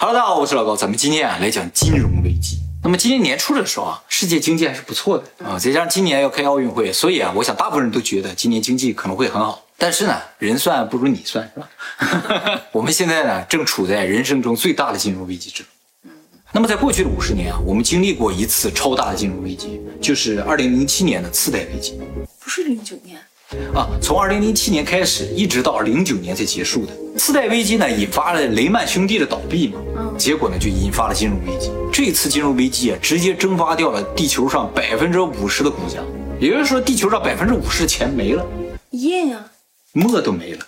Hello，大家好，我是老高，咱们今天啊来讲金融危机。那么今年年初的时候啊，世界经济还是不错的啊，再加上今年要开奥运会，所以啊，我想大部分人都觉得今年经济可能会很好。但是呢，人算不如你算，是吧？我们现在呢，正处在人生中最大的金融危机之中。那么在过去的五十年啊，我们经历过一次超大的金融危机，就是二零零七年的次贷危机。不是零九年。啊，从二零零七年开始，一直到零九年才结束的次贷危机呢，引发了雷曼兄弟的倒闭嘛，结果呢就引发了金融危机。这次金融危机啊，直接蒸发掉了地球上百分之五十的股价，也就是说，地球上百分之五十的钱没了，印啊，墨都没了，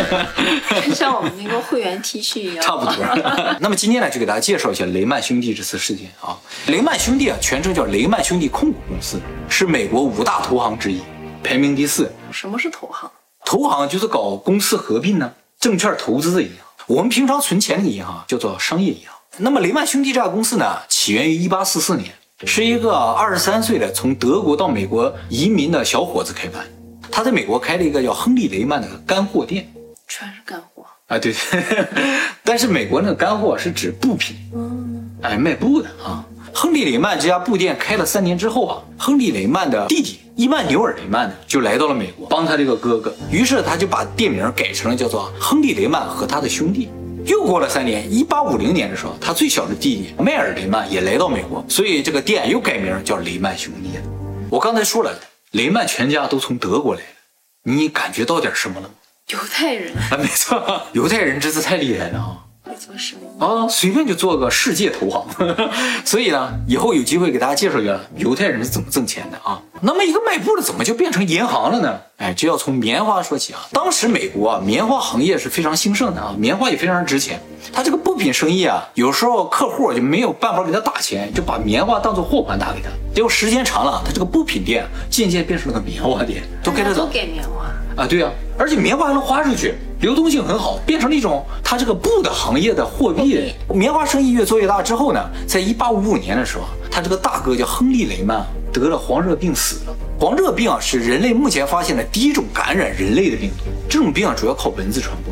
像我们那个会员 T 恤一样，差不多。那么今天呢，就给大家介绍一下雷曼兄弟这次事件啊。雷曼兄弟啊，全称叫雷曼兄弟控股公司，是美国五大投行之一。排名第四。什么是投行？投行就是搞公司合并呢，证券投资的银行。我们平常存钱的银行叫做商业银行。那么雷曼兄弟这家公司呢，起源于一八四四年，是一个二十三岁的从德国到美国移民的小伙子开办。他在美国开了一个叫亨利雷曼的干货店，全是干货啊，对。但是美国那个干货是指布品，嗯，哎，卖布的啊。亨利雷曼这家布店开了三年之后啊，亨利雷曼的弟弟。伊曼纽尔雷曼呢，就来到了美国，帮他这个哥哥。于是他就把店名改成了叫做亨利雷曼和他的兄弟。又过了三年，一八五零年的时候，他最小的弟弟迈尔雷曼也来到美国，所以这个店又改名叫雷曼兄弟。我刚才说了，雷曼全家都从德国来的，你感觉到点什么了吗？犹太人啊，没错，犹太人真是太厉害了啊。做生意啊，随便就做个世界投行，所以呢，以后有机会给大家介绍一下犹太人是怎么挣钱的啊。那么一个卖布的怎么就变成银行了呢？哎，就要从棉花说起啊。当时美国啊，棉花行业是非常兴盛的啊，棉花也非常值钱。他这个布品生意啊，有时候客户就没有办法给他打钱，就把棉花当做货款打给他。结果时间长了，他这个布品店渐渐变成了个棉花店，都给他都给棉花啊，对呀，而且棉花还能花出去。流动性很好，变成了一种它这个布的行业的货币。棉花生意越做越大之后呢，在一八五五年的时候，他这个大哥叫亨利雷曼得了黄热病死了。黄热病啊，是人类目前发现的第一种感染人类的病毒。这种病啊，主要靠蚊子传播。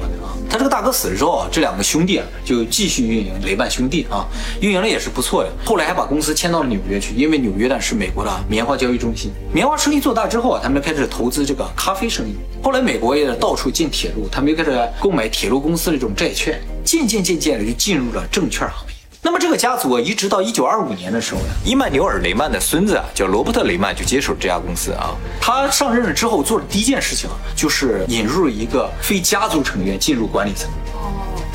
他这个大哥死了之后啊，这两个兄弟啊，就继续运营雷曼兄弟啊，运营的也是不错的。后来还把公司迁到了纽约去，因为纽约呢是美国的棉花交易中心。棉花生意做大之后啊，他们开始投资这个咖啡生意。后来美国也到处建铁路，他们又开始购买铁路公司的这种债券，渐渐渐渐的就进入了证券行业。那么这个家族啊，一直到一九二五年的时候呢，伊曼纽尔雷曼的孙子啊，叫罗伯特雷曼就接手这家公司啊。他上任了之后做的第一件事情，就是引入一个非家族成员进入管理层。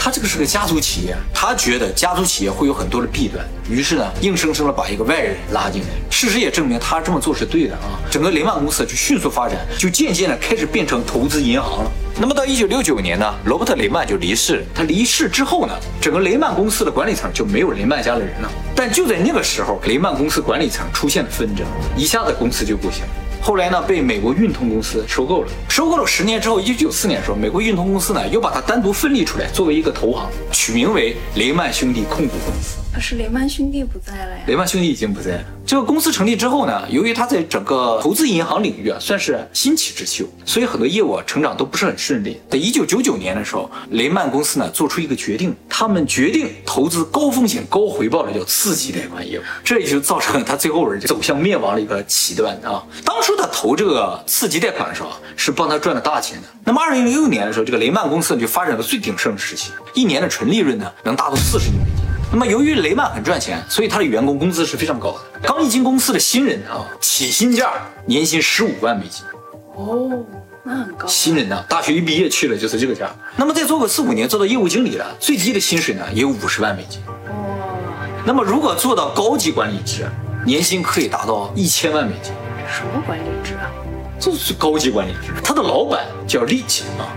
他这个是个家族企业，他觉得家族企业会有很多的弊端，于是呢，硬生生的把一个外人拉进来。事实也证明他这么做是对的啊。整个雷曼公司就迅速发展，就渐渐的开始变成投资银行了。那么到一九六九年呢，罗伯特雷曼就离世。他离世之后呢，整个雷曼公司的管理层就没有雷曼家的人了。但就在那个时候，雷曼公司管理层出现了纷争，一下子公司就不行。后来呢，被美国运通公司收购了。收购了十年之后，一九九四年的时候，美国运通公司呢又把它单独分离出来，作为一个投行，取名为雷曼兄弟控股公司。可是雷曼兄弟不在了呀。雷曼兄弟已经不在了。这个公司成立之后呢，由于它在整个投资银行领域啊算是新起之秀，所以很多业务啊成长都不是很顺利。在一九九九年的时候，雷曼公司呢做出一个决定，他们决定投资高风险高回报的叫次级贷款业务，这也就造成了他最后人走向灭亡的一个起端啊。当初他投这个次级贷款的时候，是帮他赚了大钱的。那么二零零六年的时候，这个雷曼公司就发展到最鼎盛的时期，一年的纯利润呢能达到四十亿美金。那么，由于雷曼很赚钱，所以他的员工工资是非常高的。刚一进公司的新人啊，起薪价年薪十五万美金。哦，那很高。新人呢，大学一毕业去了就是这个价。那么再做个四五年，做到业务经理了，最低的薪水呢也有五十万美金。哦。那么如果做到高级管理职，年薪可以达到一千万美金。什么管理职啊？就是高级管理职。他的老板叫利奇啊，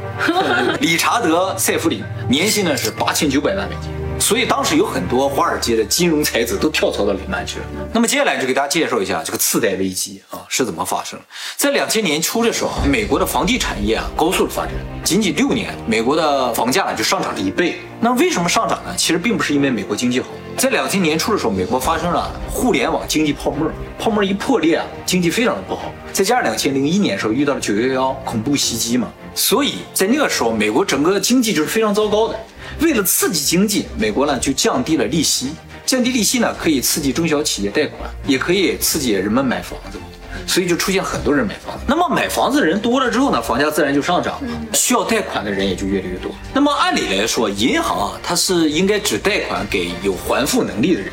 理查德·塞弗林，年薪呢是八千九百万美金。所以当时有很多华尔街的金融才子都跳槽到雷曼去了。那么接下来就给大家介绍一下这个次贷危机啊是怎么发生。在两千年初的时候，美国的房地产业啊高速的发展，仅仅六年，美国的房价就上涨了一倍。那为什么上涨呢？其实并不是因为美国经济好，在两千年初的时候，美国发生了互联网经济泡沫，泡沫一破裂啊，经济非常的不好。再加上两千零一年的时候遇到了九幺幺恐怖袭击嘛，所以在那个时候，美国整个经济就是非常糟糕的。为了刺激经济，美国呢就降低了利息。降低利息呢，可以刺激中小企业贷款，也可以刺激人们买房子，所以就出现很多人买房子。那么买房子的人多了之后呢，房价自然就上涨了，需要贷款的人也就越来越多。那么按理来说，银行啊，它是应该只贷款给有还付能力的人。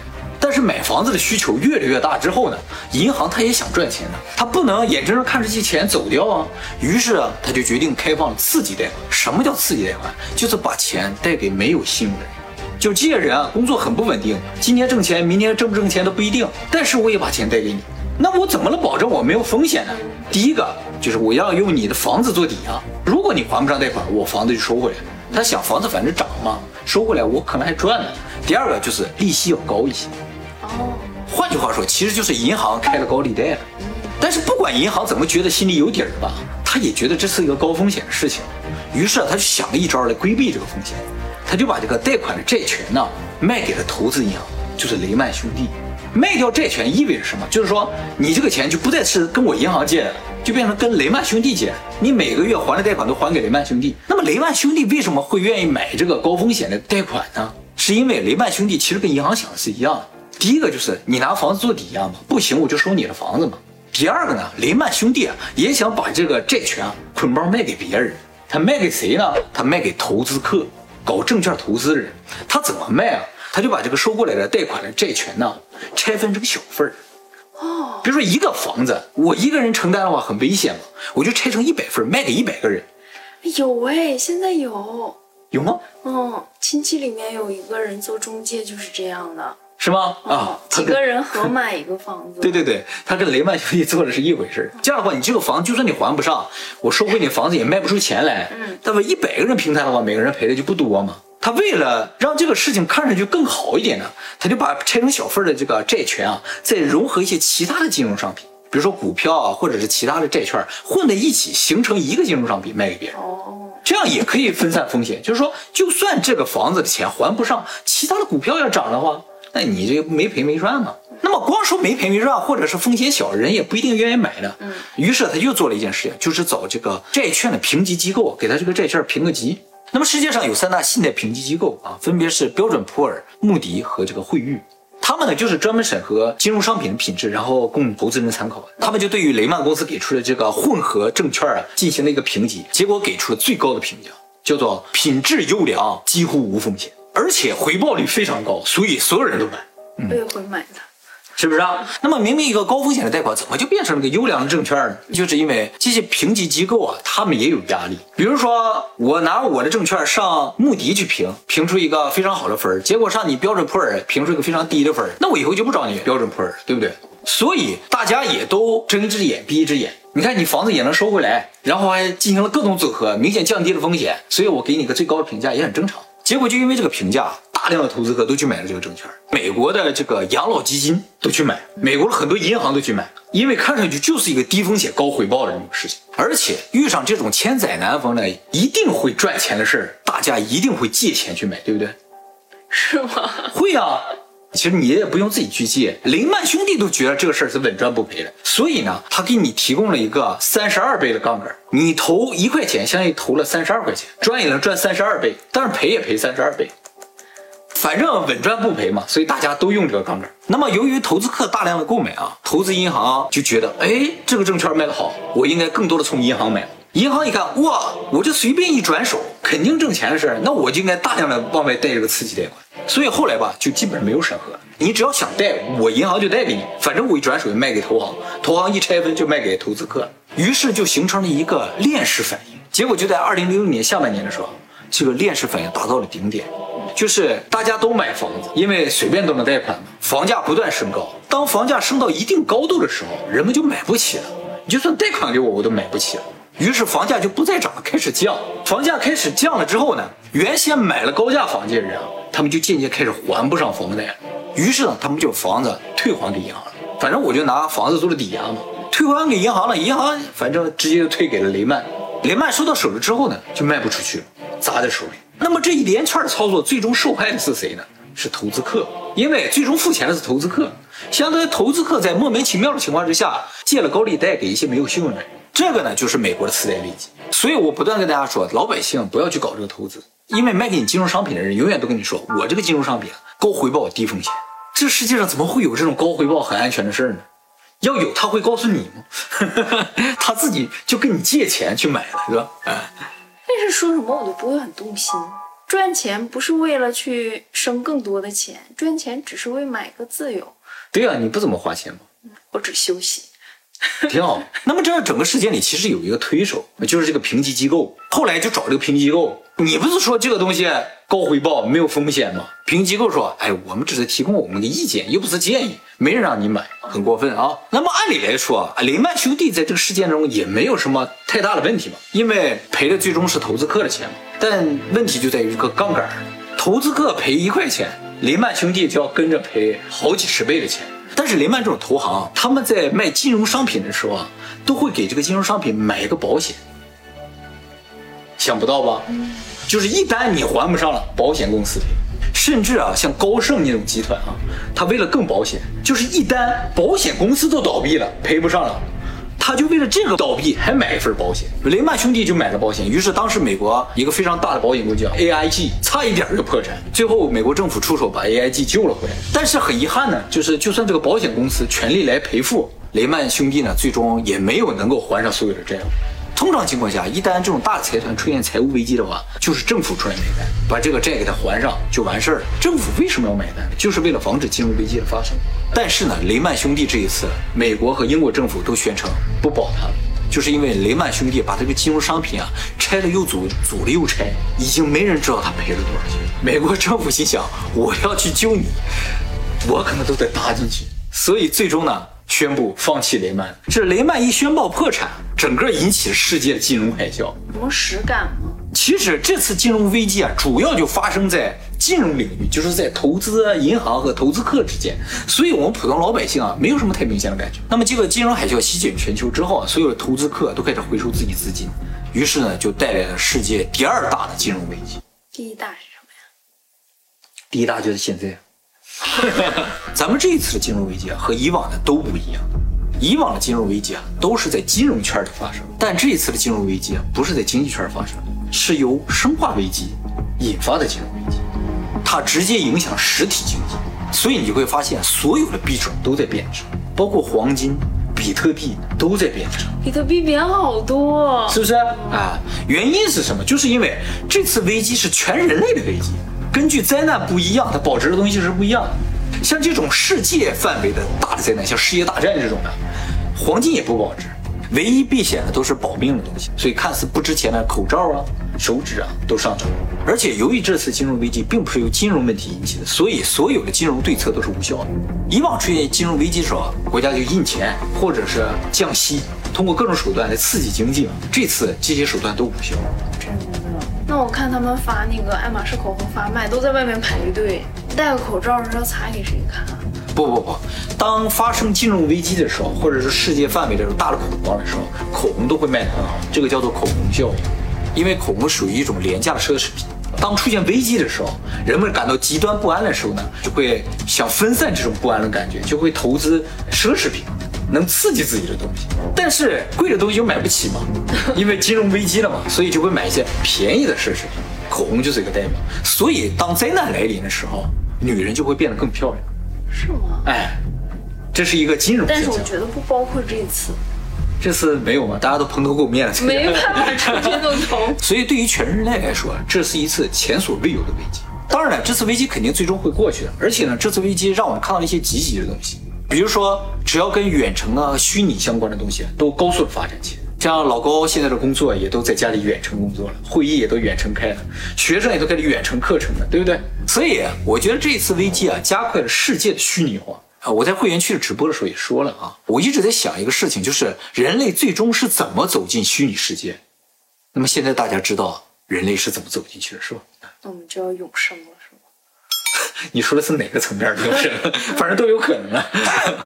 但是买房子的需求越来越大之后呢，银行他也想赚钱呢，他不能眼睁睁看着这些钱走掉啊。于是啊，他就决定开放刺激贷款。什么叫刺激贷款？就是把钱贷给没有信用的人。就这些人啊，工作很不稳定，今年挣钱，明年挣不挣钱都不一定。但是我也把钱贷给你，那我怎么能保证我没有风险呢？第一个就是我要用你的房子做抵押，如果你还不上贷款，我房子就收回来。他想房子反正涨嘛，收回来我可能还赚呢。第二个就是利息要高一些。换句话说，其实就是银行开了高利贷了。但是不管银行怎么觉得心里有底儿吧，他也觉得这是一个高风险的事情，于是他就想了一招来规避这个风险。他就把这个贷款的债权呢卖给了投资银行，就是雷曼兄弟。卖掉债权意味着什么？就是说你这个钱就不再是跟我银行借的，就变成跟雷曼兄弟借。你每个月还的贷款都还给雷曼兄弟。那么雷曼兄弟为什么会愿意买这个高风险的贷款呢？是因为雷曼兄弟其实跟银行想的是一样的。第一个就是你拿房子做抵押嘛，不行我就收你的房子嘛。第二个呢，雷曼兄弟啊也想把这个债权啊捆包卖给别人。他卖给谁呢？他卖给投资客。搞证券投资的人，他怎么卖啊？他就把这个收过来的贷款的债权呢，拆分成小份儿。哦，比如说一个房子，我一个人承担的话很危险嘛，我就拆成一百份，卖给一百个人。有哎，现在有有吗？嗯，亲戚里面有一个人做中介，就是这样的。是吗？啊，几个人合买一个房子。对对对，他跟雷曼兄弟做的是一回事。这样的话，你这个房就算你还不上，我收回你房子也卖不出钱来。嗯，那么一百个人平摊的话，每个人赔的就不多嘛。他为了让这个事情看上去更好一点呢，他就把拆成小份的这个债权啊，再融合一些其他的金融商品，比如说股票啊，或者是其他的债券混在一起，形成一个金融商品卖给别人。哦，这样也可以分散风险。就是说，就算这个房子的钱还不上，其他的股票要涨的话。那你这没赔没赚嘛？那么光说没赔没赚，或者是风险小，人也不一定愿意买的。嗯，于是他又做了一件事情，就是找这个债券的评级机构，给他这个债券评个级。那么世界上有三大信贷评级机构啊，分别是标准普尔、穆迪和这个惠誉。他们呢就是专门审核金融商品的品质，然后供投资人参考。他们就对于雷曼公司给出的这个混合证券啊进行了一个评级，结果给出了最高的评价，叫做品质优良，几乎无风险。而且回报率非常高，所以所有人都买。我也会买的，是不是啊？那么明明一个高风险的贷款，怎么就变成了个优良的证券呢？就是因为这些评级机构啊，他们也有压力。比如说，我拿我的证券上穆迪去评，评出一个非常好的分结果上你标准普尔评出一个非常低的分那我以后就不找你标准普尔，对不对？所以大家也都睁一只眼闭一只眼。你看，你房子也能收回来，然后还进行了各种组合，明显降低了风险，所以我给你个最高的评价也很正常。结果就因为这个评价，大量的投资客都去买了这个证券，美国的这个养老基金都去买，美国的很多银行都去买，因为看上去就是一个低风险高回报的这种事情，而且遇上这种千载难逢的一定会赚钱的事儿，大家一定会借钱去买，对不对？是吗？会啊。其实你也不用自己去借，雷曼兄弟都觉得这个事儿是稳赚不赔的，所以呢，他给你提供了一个三十二倍的杠杆，你投一块钱，相当于投了三十二块钱，赚也能赚三十二倍，但是赔也赔三十二倍，反正稳赚不赔嘛，所以大家都用这个杠杆。那么由于投资客大量的购买啊，投资银行就觉得，哎，这个证券卖得好，我应该更多的从银行买。银行一看，哇，我这随便一转手，肯定挣钱的事儿，那我就应该大量的往外贷这个刺激贷款。所以后来吧，就基本上没有审核，你只要想贷，我银行就贷给你，反正我一转手就卖给投行，投行一拆分就卖给投资客，于是就形成了一个链式反应。结果就在二零零六年下半年的时候，这个链式反应达到了顶点，就是大家都买房子，因为随便都能贷款嘛，房价不断升高。当房价升到一定高度的时候，人们就买不起了，你就算贷款给我，我都买不起了。于是房价就不再涨了，开始降。房价开始降了之后呢，原先买了高价房的人啊。他们就渐渐开始还不上房贷，于是呢，他们就房子退还给银行了。反正我就拿房子做了抵押嘛，退还给银行了，银行反正直接就退给了雷曼。雷曼收到手了之后呢，就卖不出去了，砸在手里。那么这一连串的操作，最终受害的是谁呢？是投资客，因为最终付钱的是投资客。相当于投资客在莫名其妙的情况之下借了高利贷给一些没有信用的人，这个呢就是美国的次贷危机。所以我不断跟大家说，老百姓不要去搞这个投资。因为卖给你金融商品的人永远都跟你说，我这个金融商品高回报低风险。这世界上怎么会有这种高回报很安全的事儿呢？要有他会告诉你吗？他自己就跟你借钱去买了，是吧？哎，但是说什么我都不会很动心。赚钱不是为了去生更多的钱，赚钱只是为买个自由。对啊，你不怎么花钱吗？我只休息。挺好。那么这整个事件里其实有一个推手，就是这个评级机构。后来就找这个评级机构，你不是说这个东西高回报没有风险吗？评级机构说，哎，我们只是提供我们的意见，又不是建议，没人让你买，很过分啊。那么按理来说，雷曼兄弟在这个事件中也没有什么太大的问题嘛，因为赔的最终是投资客的钱嘛。但问题就在于这个杠杆，投资客赔一块钱，雷曼兄弟就要跟着赔好几十倍的钱。但是雷曼这种投行，他们在卖金融商品的时候啊，都会给这个金融商品买一个保险。想不到吧？就是一旦你还不上了，保险公司赔。甚至啊，像高盛那种集团啊，他为了更保险，就是一旦保险公司都倒闭了，赔不上了。他就为了这个倒闭还买一份保险，雷曼兄弟就买了保险。于是当时美国一个非常大的保险公司叫 AIG，差一点就破产。最后美国政府出手把 AIG 救了回来。但是很遗憾呢，就是就算这个保险公司全力来赔付，雷曼兄弟呢最终也没有能够还上所有的债务。通常情况下，一旦这种大财团出现财务危机的话，就是政府出来买单，把这个债给他还上就完事儿了。政府为什么要买单？就是为了防止金融危机的发生。但是呢，雷曼兄弟这一次，美国和英国政府都宣称不保他，就是因为雷曼兄弟把这个金融商品啊拆了又组，组了又拆，已经没人知道他赔了多少钱。美国政府心想，我要去救你，我可能都得搭进去。所以最终呢，宣布放弃雷曼。这雷曼一宣布破产。整个引起世界金融海啸，什么实感吗？其实这次金融危机啊，主要就发生在金融领域，就是在投资银行和投资客之间，所以我们普通老百姓啊，没有什么太明显的感觉。那么这个金融海啸席卷全球之后啊，所有的投资客都开始回收自己资金，于是呢，就带来了世界第二大的金融危机。第一大是什么呀？第一大就是现在，咱们这一次的金融危机啊，和以往的都不一样。以往的金融危机啊，都是在金融圈里发生，但这一次的金融危机啊，不是在经济圈发生，是由生化危机引发的金融危机，它直接影响实体经济，所以你就会发现所有的币种都在贬值，包括黄金、比特币都在贬值。比特币贬好多，是不是啊？原因是什么？就是因为这次危机是全人类的危机，根据灾难不一样，它保值的东西是不一样的。像这种世界范围的大的灾难，像世界大战这种的，黄金也不保值，唯一避险的都是保命的东西。所以看似不值钱的口罩啊、手指啊都上涨。而且由于这次金融危机并不是由金融问题引起的，所以所有的金融对策都是无效的。以往出现金融危机的时候，国家就印钱或者是降息，通过各种手段来刺激经济。这次这些手段都无效。那我看他们发那个爱马仕口红发卖，都在外面排队。戴个口罩是要擦给谁看？不不不，当发生金融危机的时候，或者是世界范围的大的恐慌的时候，口红都会卖得很好。这个叫做口红效应，因为口红属于一种廉价的奢侈品。当出现危机的时候，人们感到极端不安的时候呢，就会想分散这种不安的感觉，就会投资奢侈品，能刺激自己的东西。但是贵的东西就买不起嘛，因为金融危机了嘛，所以就会买一些便宜的奢侈品。口红就是一个代表。所以当灾难来临的时候。女人就会变得更漂亮，是吗？哎，这是一个金融但是我觉得不包括这次，这次没有吗？大家都蓬头垢面了，没办法出这种头。所以对于全人类来说，这是一次前所未有的危机。当然了，这次危机肯定最终会过去的。而且呢，这次危机让我们看到了一些积极的东西，比如说，只要跟远程啊、虚拟相关的东西都高速的发展起来。像老高现在的工作也都在家里远程工作了，会议也都远程开了，学生也都开始远程课程了，对不对？所以我觉得这次危机啊，加快了世界的虚拟化啊。我在会员区的直播的时候也说了啊，我一直在想一个事情，就是人类最终是怎么走进虚拟世界。那么现在大家知道人类是怎么走进去的，是吧？那我们就要永生了，你说的是哪个层面的永生？反正都有可能啊。